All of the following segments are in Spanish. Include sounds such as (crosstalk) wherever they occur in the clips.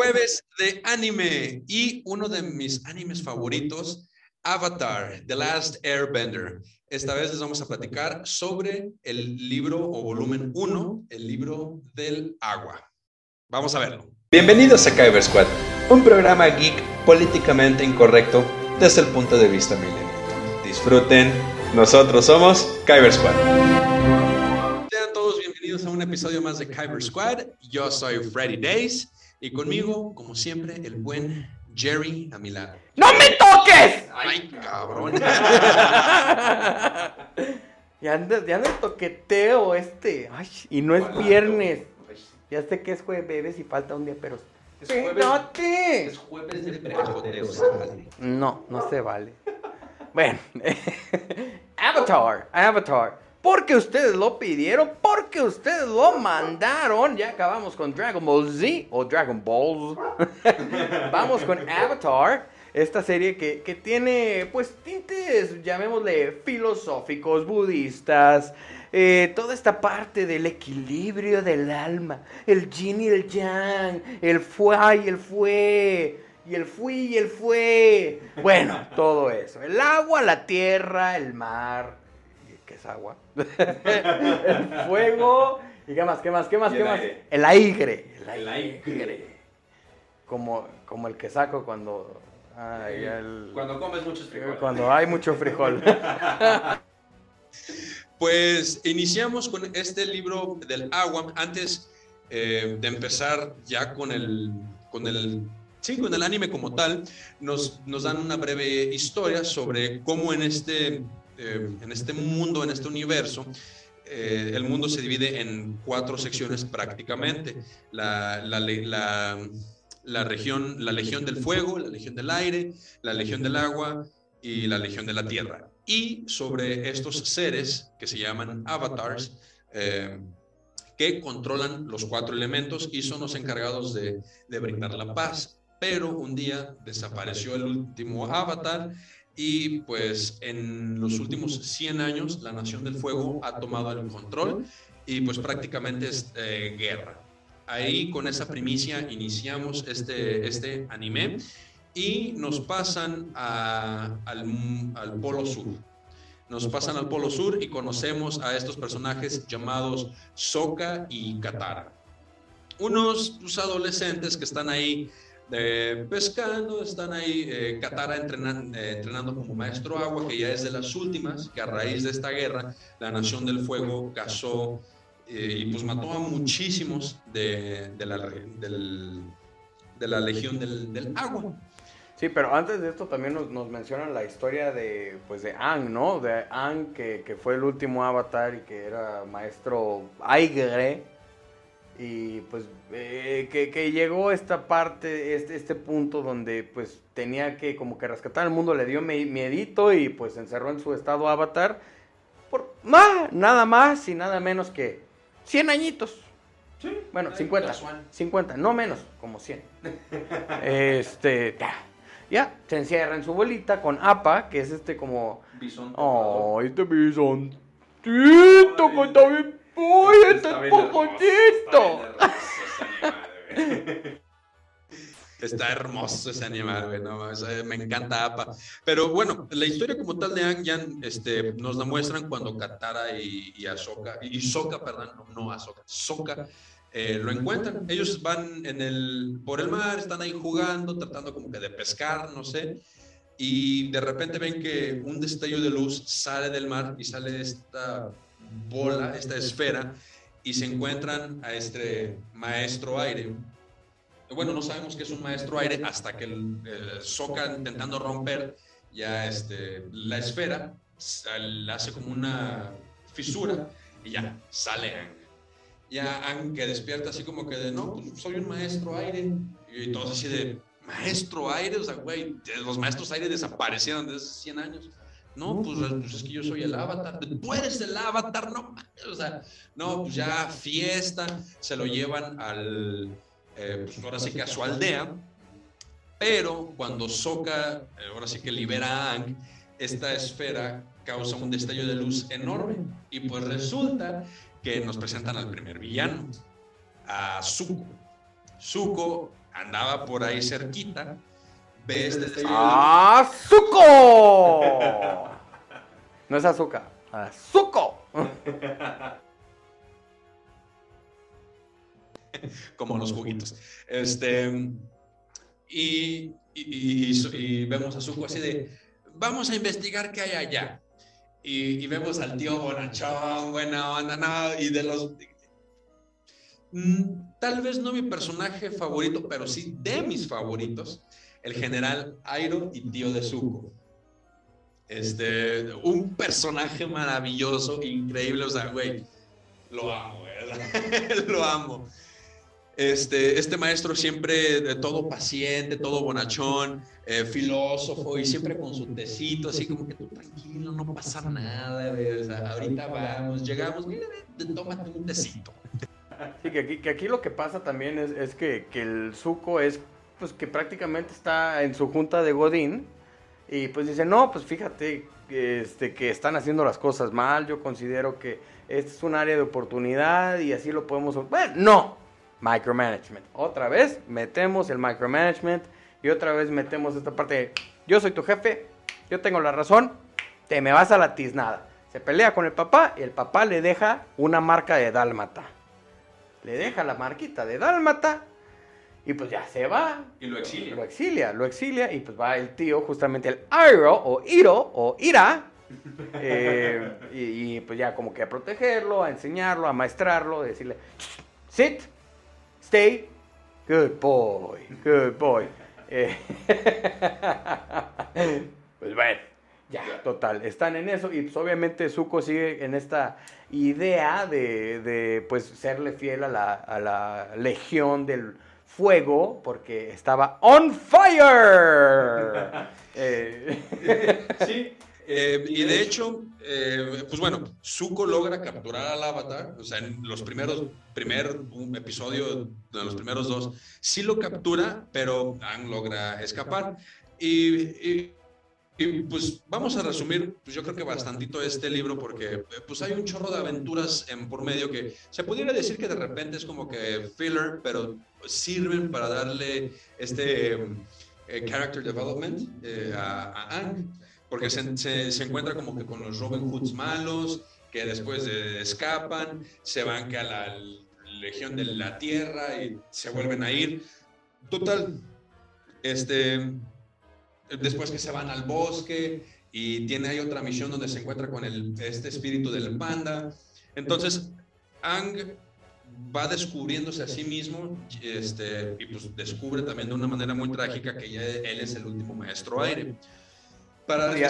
Jueves de anime y uno de mis animes favoritos, Avatar, The Last Airbender. Esta vez les vamos a platicar sobre el libro o volumen 1, el libro del agua. Vamos a verlo. Bienvenidos a Kyber Squad, un programa geek políticamente incorrecto desde el punto de vista milenial. Disfruten, nosotros somos Kyber Squad. Sean todos bienvenidos a un episodio más de Kyber Squad. Yo soy Freddy Days y conmigo, como siempre, el buen Jerry a mi lado. ¡No me toques! ¡Ay, cabrón! (laughs) ya anda, ya anda el toqueteo este. Ay, y no es viernes. Ya sé que es jueves y falta un día, pero. Es jueves. ¡Espérate! Es jueves de prejoteos. No, no se vale. Bueno, (laughs) Avatar, Avatar. Porque ustedes lo pidieron, porque ustedes lo mandaron. Ya acabamos con Dragon Ball Z o Dragon Balls. (laughs) Vamos con Avatar, esta serie que, que tiene pues tintes, llamémosle filosóficos, budistas. eh, toda esta parte del equilibrio del alma, el yin y el yang, el fue y el fue, y el fui y el fue. Bueno, todo eso. El agua, la tierra, el mar, es agua, el (laughs) fuego, y qué más, qué más, qué más, qué más. aire. El aire. El aire. aire. Como, como el que saco cuando. ay, el- Cuando comes muchos frijoles. cuando hay mucho frijol. (laughs) Pues iniciamos con este libro del agua. Antes eh, de empezar ya con el, con el, sí, con el anime como tal, nos, nos dan una breve historia sobre cómo en este, eh, en este mundo, en este universo, eh, el mundo se divide en cuatro secciones prácticamente. La, región, la legión del fuego, la legión del aire, la legión del agua y la legión de la tierra. Y sobre estos seres que se llaman avatars, eh, que controlan los cuatro elementos y son los encargados de brindar la paz. Pero un día desapareció el último avatar y pues en los últimos 100 años la Nación del Fuego ha tomado el control y pues prácticamente es eh, guerra. Ahí con esa primicia iniciamos este, este anime y nos pasan a- al, al Polo Sur. Nos pasan al Polo Sur y conocemos a estos personajes llamados Sokka y Katara. Unos pues, adolescentes que están ahí eh, pescando, están ahí eh, eh, entrenando como maestro agua, que ya es de las últimas, que a raíz de esta guerra la Nación del Fuego cazó eh, y pues mató a muchísimos de, la, de la Legión del, Agua. Sí, pero antes de esto también nos, mencionan la historia de, pues, de Aang, ¿no? De Aang, que, que fue el último avatar y que era maestro Aigre. Y pues eh, que, que llegó esta parte, este, este punto donde pues tenía que como que rescatar al mundo, le dio miedito y pues se encerró en su estado avatar por ma- nada más y nada menos que 100 añitos. Bueno, Ay, 50. casual. 50, no menos, como 100. este, ya, ya, se encierra en su bolita con APA, que es este como... ¡Ay, este bisoncito que está bien... ¡Ay, este es poquitito! Está hermoso ese animal, güey, no eh, me encanta APA. Pero bueno, la historia como tal de Aang ya este, nos la muestran cuando Katara y, y Ahsoka, y Sokka, perdón, no, no Ahsoka, Sokka, eh, lo encuentran. Ellos van en el, por el mar, están ahí jugando, tratando como que de pescar, no sé, y de repente ven que un destello de luz sale del mar y sale esta bola, esta esfera, y se encuentran a este maestro aire. Bueno, no sabemos que es un maestro aire hasta que el, el Sokka intentando romper ya este, la esfera, sal- hace como una fisura y ya sale Aang. Ya Aang que despierta así como que de, no, pues soy un maestro aire. Y todos así de, maestro aire, o sea, güey, los maestros aire desaparecieron desde hace 100 años. No, pues, pues es que yo soy el avatar. Tú eres el avatar, no. O sea, no, pues ya fiesta, se lo llevan al, eh, pues ahora sí que a su aldea. Pero cuando Sokka, eh, ahora sí que libera a Aang, esta esfera causa un destello de luz enorme. Y pues resulta que nos presentan al primer villano, a Zuko. Zuko andaba por ahí cerquita, ve destello. ¡Azuko! No es azúcar, ¡Azuko! como los juguitos. Este, y, y, vemos a Zuko así de, vamos a investigar qué hay allá. Y, vemos al tío bonachón, buena onda, no, y de los... Mm, tal vez no mi personaje favorito, pero sí de mis favoritos, el general Airo y tío de Zuko. Este, un personaje maravilloso, increíble, o sea, güey, lo amo, (laughs) lo amo. Este, este maestro siempre de todo paciente, todo bonachón, eh, filósofo y siempre con su tecito, así como que tú tranquilo, no pasa nada, ahorita vamos, llegamos, mira, tómate un tecito. Sí, que aquí, que aquí lo que pasa también es, es que, que, el suco es, pues que prácticamente está en su junta de Godín y pues dice, no, pues fíjate este, que están haciendo las cosas mal, yo considero que este es un área de oportunidad y así lo podemos... Bueno, no, micromanagement. Otra vez metemos el micromanagement y otra vez metemos esta parte yo soy tu jefe, yo tengo la razón, te me vas a la tiznada. Se pelea con el papá y el papá le deja una marca de dálmata. Le deja la marquita de dálmata y pues ya se va. Y lo exilia. Lo exilia, lo exilia y pues va el tío, justamente el Iro o Iro o Ira. (laughs) Eh, y, y, pues ya como que a protegerlo, a enseñarlo, a maestrarlo, decirle, sit, Stay. Good boy. Good boy. (laughs) Eh, (laughs) pues bueno, ya, total. Están en eso y pues obviamente Zuko sigue en esta idea de, pues serle fiel a la, a la legión del fuego porque estaba on fire. (laughs) Eh, (laughs) sí, eh, y de hecho, eh, pues bueno, Zuko logra capturar al avatar, o sea, en los primeros, primer episodio de los primeros dos, sí lo captura, pero Aang logra escapar. Y, pues vamos a resumir, pues yo creo que bastantito este libro, porque pues hay un chorro de aventuras en por medio que se pudiera decir que de repente es como que filler, pero sirven para darle este eh, character development a, a Aang porque se, se, encuentra como que con los Robin Hoods malos, que después escapan, se van a la Legión de la Tierra y se vuelven a ir. Total, este, después que se van al bosque y tiene ahí otra misión donde se encuentra con el, este espíritu del panda. Entonces, Ang va descubriéndose a sí mismo este, y pues descubre también de una manera muy trágica que ya él es el último maestro aire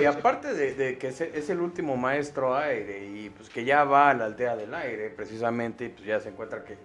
y, aparte de, que es, el último maestro aire y pues que ya va a la aldea del aire, precisamente, pues ya se encuentra que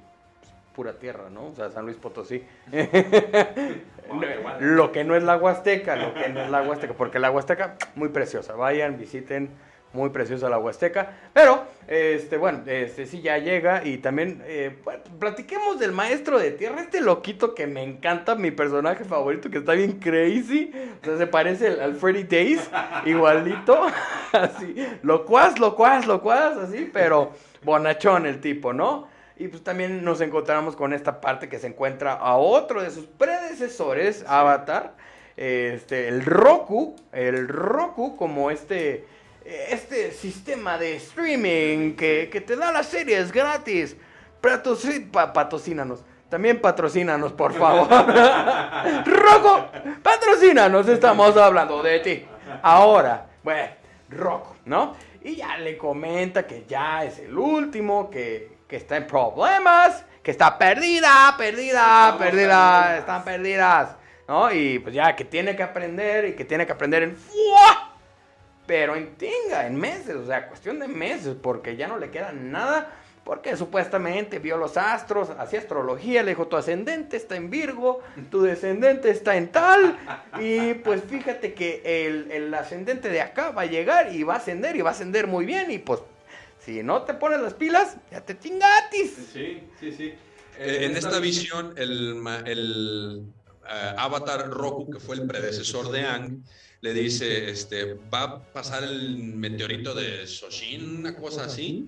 pura tierra, ¿no? O sea, San Luis Potosí. (laughs) (laughs) lo que no es la Huasteca, lo que no es la Huasteca, porque la Huasteca, muy preciosa. Vayan, visiten muy preciosa la Huasteca. Pero, este, bueno, este sí ya llega y también eh, platiquemos del maestro de tierra, este loquito que me encanta, mi personaje favorito, que está bien crazy. O sea, se parece al, Freddy Days, igualito, (laughs) así, locuaz, locuaz, locuaz, así, pero bonachón el tipo, ¿no? Y pues también nos encontramos con esta parte que se encuentra a otro de sus predecesores, Avatar, este, el Roku, el Roku como este este sistema de streaming que, te da las series gratis. patrocínanos. También patrocínanos, por favor. (laughs) Rocco, patrocínanos, estamos hablando de ti. Ahora, bueno, Rocco, ¿no? Y ya le comenta que ya es el último, que, que está en problemas, que está perdida, perdida, perdida, están perdidas, ¿no? Y pues ya que tiene que aprender y que tiene que aprender en pero en tinga, en meses, o sea, cuestión de meses, porque ya no le queda nada, porque supuestamente vio los astros, hacía astrología, le dijo, tu ascendente está en Virgo, tu descendente está en tal, y pues fíjate que el, ascendente de acá va a llegar y va a ascender y va a ascender muy bien, y pues si no te pones las pilas, ya te chingatis. Sí, sí, sí. Eh, en esta visión, el, el eh, avatar Roku, que fue el predecesor de Ang, le dice, este, va a pasar el meteorito de Soshin, una cosa así.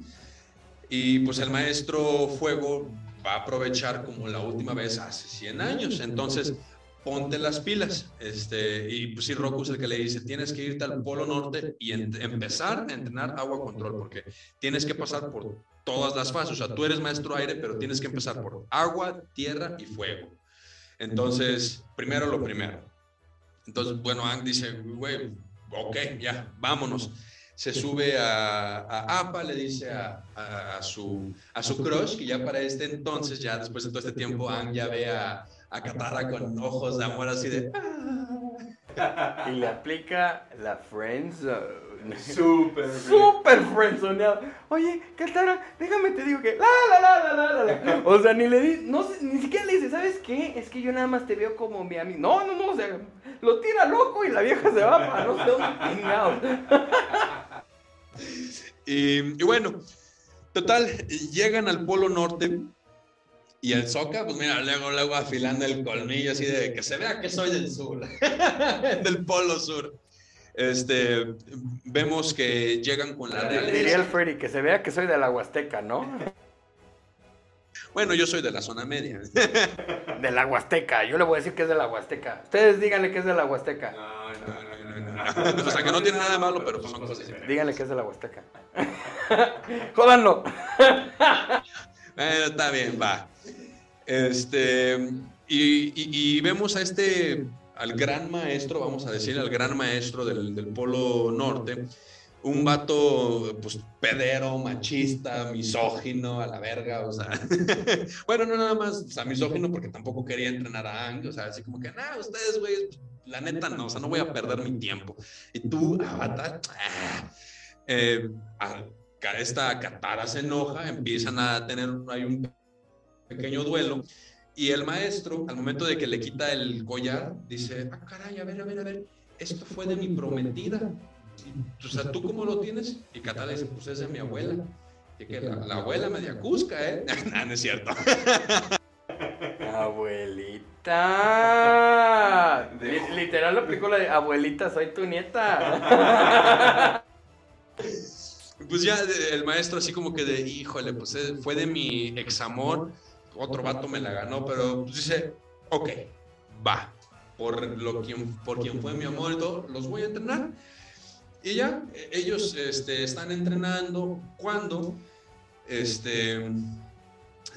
Y pues el maestro Fuego va a aprovechar como la última vez hace 100 años. Entonces, ponte las pilas. Este, y pues sí, Roku es el que le dice, tienes que irte al Polo Norte y empezar a entrenar agua control, porque tienes que pasar por todas las fases. O sea, tú eres maestro aire, pero tienes que empezar por agua, tierra y fuego. Entonces, primero lo primero. Entonces, bueno, Ang dice, güey, ok, ya, vámonos. Se sube a, a le dice a, a, su, a su crush, que ya para este entonces, ya después de todo este tiempo, Ang ya ve a, a Katara con ojos de amor así de... Y le aplica la friendzone. Súper. Súper friendzoneado. Oye, Katara, déjame te digo que la la la la la la. O sea, ni le di, no ni siquiera le dice, ¿sabes qué? Es que yo nada más te veo como mi amigo. No, no, no, o sea, lo tira loco y la vieja se va para no sé dónde (laughs) y, y bueno, total, llegan al Polo Norte y el Soca, pues mira, luego, luego afilando el colmillo así de que se vea que soy del sur, (laughs) del Polo Sur. Este, vemos que llegan con la realeza. Diría el Freddy, que se vea que soy de la Huasteca, ¿no? Bueno, yo soy de la zona media. De la Huasteca, yo le voy a decir que es de la Huasteca. Ustedes díganle que es de la Huasteca. No, no, no, no. (laughs) O sea, que no tiene nada de malo, pero son cosas diferentes. Díganle que es de la Huasteca. (laughs) Jódanlo. Bueno, está bien, va. Este, y, y vemos a este al gran maestro, vamos a decir, al gran maestro del, del Polo Norte, un vato, pues, pedero, machista, misógino, a la verga, o sea, (laughs) bueno, no nada más, o sea, misógino porque tampoco quería entrenar a Ang, o sea, así como que, nah, ustedes, güey, la neta no, o sea, no voy a perder mi tiempo. Y tú, Avatar, ah, eh, esta Katara se enoja, empiezan a tener, hay un pequeño duelo, y el maestro, al momento de que le quita el collar, dice, ah, caray, a ver, a ver, a ver, esto fue de mi prometida. O sea, ¿tú cómo lo tienes? Y Catala dice, pues es de mi abuela. Y que la, abuela media cusca, ¿eh? (laughs) no, no es cierto. Abuelita. Literal lo aplicó la de abuelita, soy tu nieta. (laughs) Pues ya el maestro así como que de, híjole, pues eh, fue de mi examor otro vato me la ganó, pero pues dice, ok, va, por, lo, quien, por quien fue mi amor y todo, los voy a entrenar. Y ya, ellos este, están entrenando cuando este,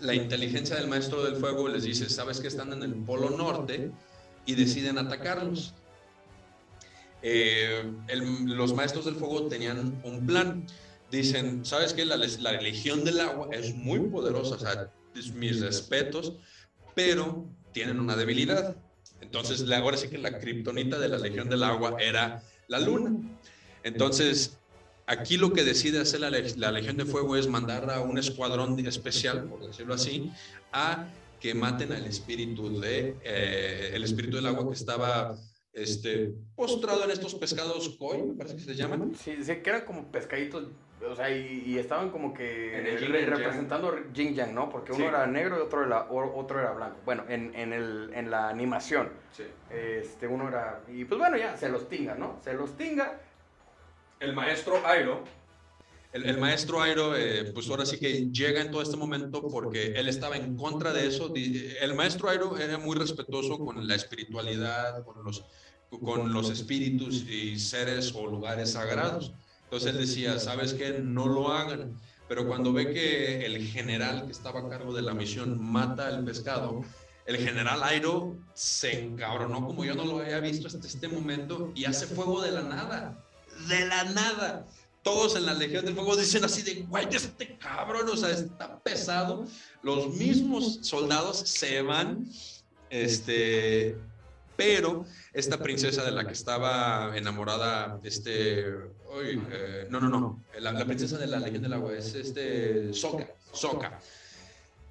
la inteligencia del maestro del fuego les dice, sabes que están en el polo norte y deciden atacarlos. Eh, los maestros del fuego tenían un plan. Dicen, ¿sabes qué? La, la religión del agua es muy poderosa. O sea, mis respetos, pero tienen una debilidad. Entonces, ahora sí que la kriptonita de la Legión del Agua era la luna. Entonces, aquí lo que decide hacer la, Legión de Fuego es mandar a un escuadrón especial, por decirlo así, a que maten al espíritu de eh, el espíritu del agua que estaba este postrado en estos pescados koi, me parece que se llaman. Sí, sí que eran como pescaditos o sea, y, estaban como que representando Jing Yang, ¿no? Porque uno era negro y otro era, otro era blanco. Bueno, en, en, el, en la animación. Sí. Este, uno era... Y pues bueno, ya, se los tinga, ¿no? Se los tinga. El maestro Airo. El, maestro Airo, eh, pues ahora sí que llega en todo este momento porque él estaba en contra de eso. El maestro Airo era muy respetuoso con la espiritualidad, con los, con los espíritus y seres o lugares sagrados. Entonces él decía, ¿sabes qué? No lo hagan. Pero cuando ve que el general que estaba a cargo de la misión mata al pescado, el general Airo se encabronó como yo no lo había visto hasta este momento y hace fuego de la nada. De la nada. Todos en la Legión del Fuego dicen así de, güey, este cabrón, o sea, está pesado. Los mismos soldados se van, este, pero esta princesa de la que estaba enamorada, este, eh, no, no, no, la, princesa de la leyenda del agua es este, Soka, Soka.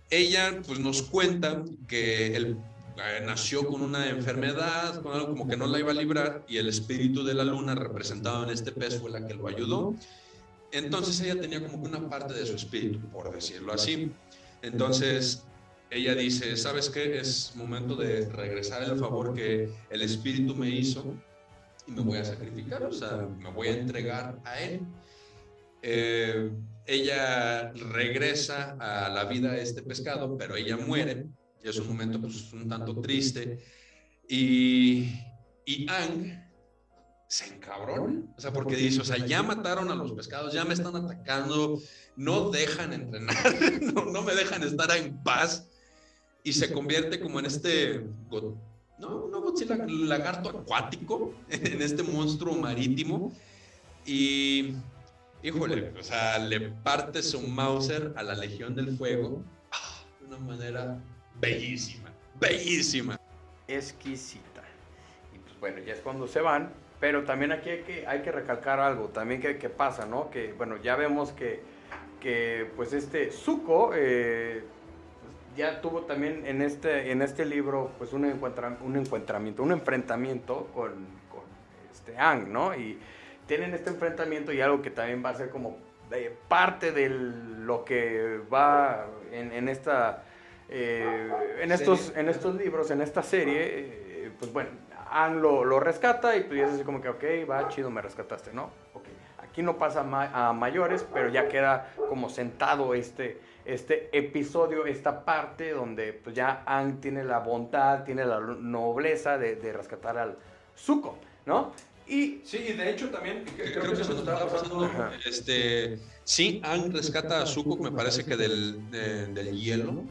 Ella, pues, nos cuenta que él eh, nació con una enfermedad, con algo como que no la iba a librar, y el espíritu de la luna representado en este pez fue la que lo ayudó. Entonces ella tenía como que una parte de su espíritu, por decirlo así. Entonces ella dice, ¿sabes qué? Es momento de regresar el favor que el Espíritu me hizo y me voy a sacrificar, o sea, me voy a entregar a Él. Eh, ella regresa a la vida de este pescado, pero ella muere, y es un momento pues, un tanto triste, y, y Ang se encabrona, o sea, porque dice, o sea, ya mataron a los pescados, ya me están atacando, no dejan entrenar, (laughs) no, no me dejan estar en paz, y se convierte como en este, no, no Godzilla, lagarto acuático, en este monstruo marítimo, y híjole, o sea, le parte su Mauser a la Legión del Fuego ah, de una manera bellísima, bellísima. Exquisita. Y pues bueno, ya es cuando se van, pero también aquí hay que, hay que recalcar algo, también que, que pasa, ¿no? Que, bueno, ya vemos que, que pues este Zuko eh, ya tuvo también en este, en este libro pues un, encuentra, un encuentramiento, un enfrentamiento con, con este Ang, ¿no? Y tienen este enfrentamiento y algo que también va a ser como eh, parte de lo que va en, en esta... Eh, en, estos, en estos libros, en esta serie, eh, pues bueno, Ang lo, rescata y tú ya así como que, ok, va, chido, me rescataste, ¿no? Ok, aquí no pasa a mayores, pero ya queda como sentado este, este episodio, esta parte donde pues ya Ang tiene la bondad, tiene la nobleza de, de rescatar al Zuko, ¿no? Y sí, y de hecho también creo, que, se nos estaba pasando. Este, sí, Ang rescata a Zuko, me parece que del, del hielo,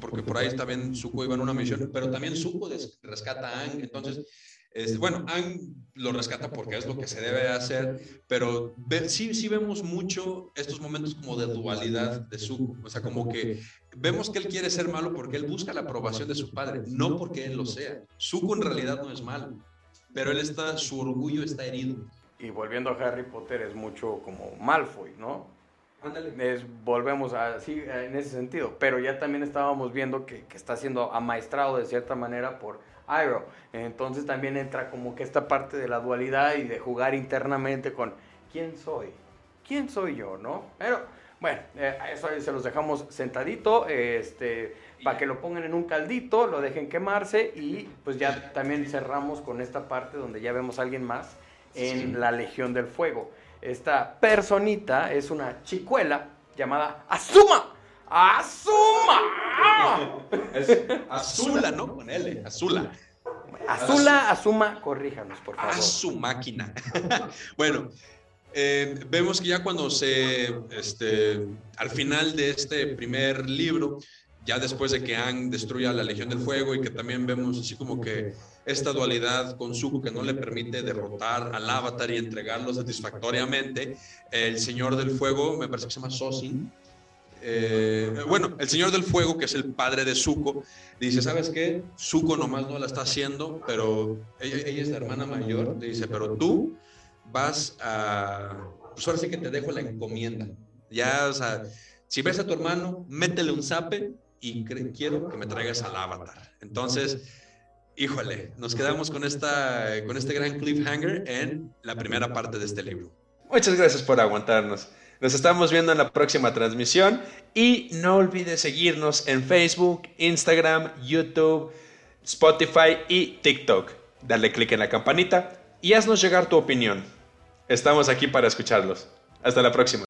porque por ahí también Zuko iba en una misión, pero también Zuko rescata a Ang. Entonces, este, bueno, Ang lo rescata porque es lo que se debe hacer, pero sí, sí vemos mucho estos momentos como de dualidad de Zuko. O sea, como que vemos que él quiere ser malo porque él busca la aprobación de su padre, no porque él lo sea. Zuko en realidad no es malo pero él está, su orgullo está herido. Y volviendo a Harry Potter es mucho como Malfoy, ¿no? Es, volvemos así en ese sentido, pero ya también estábamos viendo que, que, está siendo amaestrado de cierta manera por Iroh. Entonces también entra como que esta parte de la dualidad y de jugar internamente con quién soy, quién soy yo, ¿no? Pero bueno, eh, eso ahí se los dejamos sentadito, este para que lo pongan en un caldito, lo dejen quemarse y pues ya también cerramos con esta parte donde ya vemos a alguien más en la Legión del Fuego. Esta personita es una chicuela llamada Azuma. ¡Azuma! Es Azula, ¿no? Con L, Azula. Azula, Azuma, corríjanos, por favor. A su máquina. (laughs) bueno, eh, vemos que ya cuando se, este, al final de este primer libro, ya después de que Ang destruya la Legión del Fuego y que también vemos así como que esta dualidad con Zuko que no le permite derrotar al Avatar y entregarlo satisfactoriamente, el Señor del Fuego, me parece que se llama Sosin, eh, bueno, el Señor del Fuego, que es el padre de Zuko, dice, ¿sabes qué? Zuko nomás no la está haciendo, pero ella, es la hermana mayor, dice, pero tú vas a... Pues ahora sí que te dejo la encomienda. Ya, o sea, si ves a tu hermano, métele un zape y quiero que me traigas al avatar. Entonces, híjole, nos quedamos con, esta, con este gran cliffhanger en la primera parte de este libro. Muchas gracias por aguantarnos. Nos estamos viendo en la próxima transmisión y no olvides seguirnos en Facebook, Instagram, YouTube, Spotify y TikTok. Dale click en la campanita y haznos llegar tu opinión. Estamos aquí para escucharlos. Hasta la próxima.